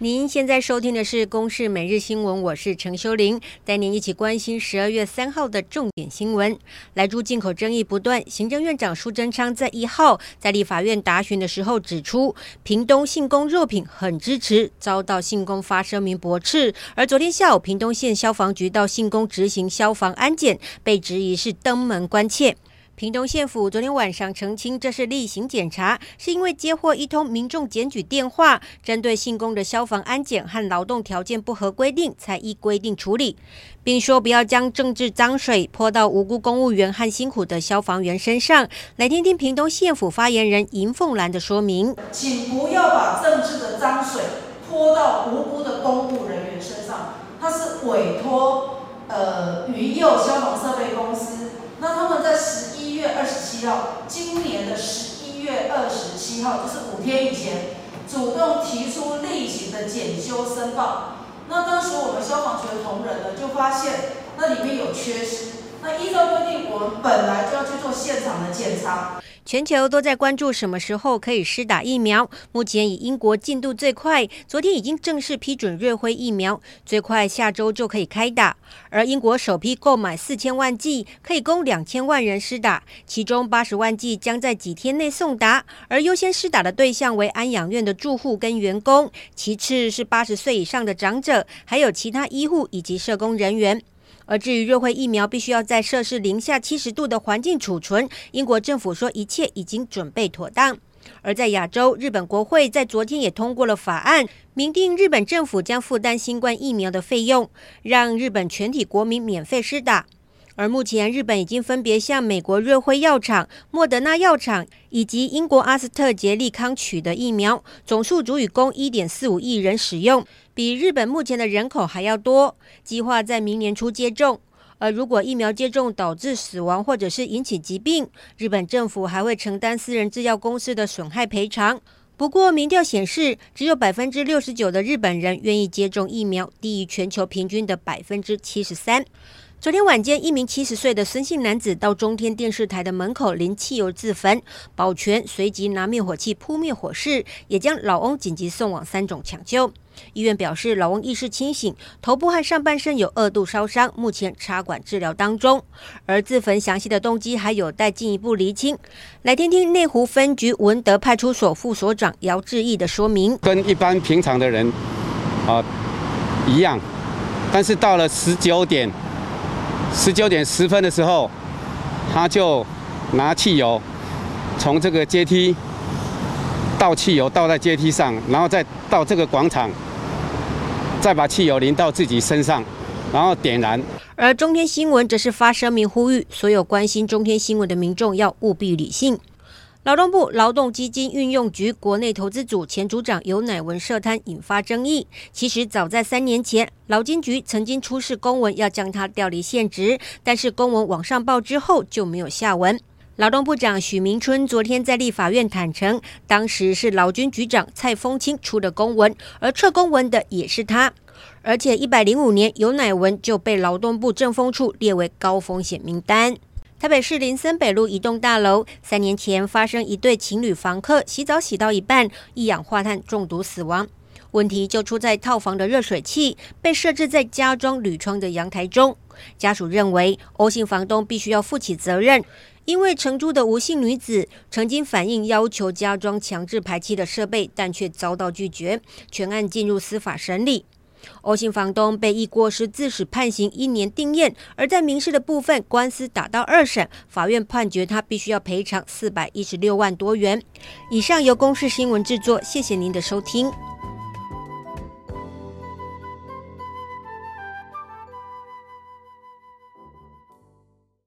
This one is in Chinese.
您现在收听的是《公视每日新闻》，我是陈修玲，带您一起关心十二月三号的重点新闻。莱猪进口争议不断，行政院长苏贞昌在一号在立法院答询的时候指出，屏东信贡肉品很支持，遭到信贡发声明驳斥。而昨天下午，屏东县消防局到信贡执行消防安检，被质疑是登门关切。屏东县府昨天晚上澄清，这是例行检查，是因为接获一通民众检举电话，针对信贡的消防安检和劳动条件不合规定，才依规定处理，并说不要将政治脏水泼到无辜公务员和辛苦的消防员身上。来听听屏东县府发言人尹凤兰的说明，请不要把政治的脏水泼到无辜的公务人员身上。他是委托呃云佑消防设备公司，那他们在十一月二十今年的十一月二十七号，就是五天以前，主动提出例行的检修申报。那当时我们消防局的同仁呢，就发现那里面有缺失。那依照规定，我们本来就要去做现场的检查。全球都在关注什么时候可以施打疫苗。目前以英国进度最快，昨天已经正式批准瑞辉疫苗，最快下周就可以开打。而英国首批购买四千万剂，可以供两千万人施打，其中八十万剂将在几天内送达。而优先施打的对象为安养院的住户跟员工，其次是八十岁以上的长者，还有其他医护以及社工人员。而至于瑞辉疫苗必须要在摄氏零下七十度的环境储存，英国政府说一切已经准备妥当。而在亚洲，日本国会在昨天也通过了法案，明定日本政府将负担新冠疫苗的费用，让日本全体国民免费施打。而目前，日本已经分别向美国瑞辉药厂、莫德纳药厂以及英国阿斯特捷利康取得疫苗，总数足以供一点四五亿人使用，比日本目前的人口还要多。计划在明年初接种。而如果疫苗接种导致死亡或者是引起疾病，日本政府还会承担私人制药公司的损害赔偿。不过，民调显示，只有百分之六十九的日本人愿意接种疫苗，低于全球平均的百分之七十三。昨天晚间，一名七十岁的孙姓男子到中天电视台的门口淋汽油自焚，保全随即拿灭火器扑灭火势，也将老翁紧急送往三种抢救。医院表示，老翁意识清醒，头部和上半身有二度烧伤，目前插管治疗当中。而自焚详细的动机还有待进一步厘清。来听听内湖分局文德派出所副所长姚志毅的说明：跟一般平常的人啊、一样，但是到了十九点。十九点十分的时候，他就拿汽油从这个阶梯倒汽油倒在阶梯上，然后再到这个广场，再把汽油淋到自己身上，然后点燃。而中天新闻则是发声明呼吁所有关心中天新闻的民众要务必理性。劳动部劳动基金运用局国内投资组前组长尤乃文涉贪引发争议。其实早在三年前，劳金局曾经出示公文要将他调离现职，但是公文往上报之后就没有下文。劳动部长许明春昨天在立法院坦承，当时是劳军局长蔡丰清出的公文，而撤公文的也是他。而且一百零五年，尤乃文就被劳动部政风处列为高风险名单。台北市林森北路一栋大楼，三年前发生一对情侣房客洗澡洗到一半，一氧化碳中毒死亡。问题就出在套房的热水器被设置在加装铝窗的阳台中。家属认为欧姓房东必须要负起责任，因为承租的吴姓女子曾经反映要求加装强制排气的设备，但却遭到拒绝。全案进入司法审理。欧姓房东被一过失自始判刑一年定验，而在民事的部分，官司打到二审，法院判决他必须要赔偿四百一十六万多元。以上由公视新闻制作，谢谢您的收听。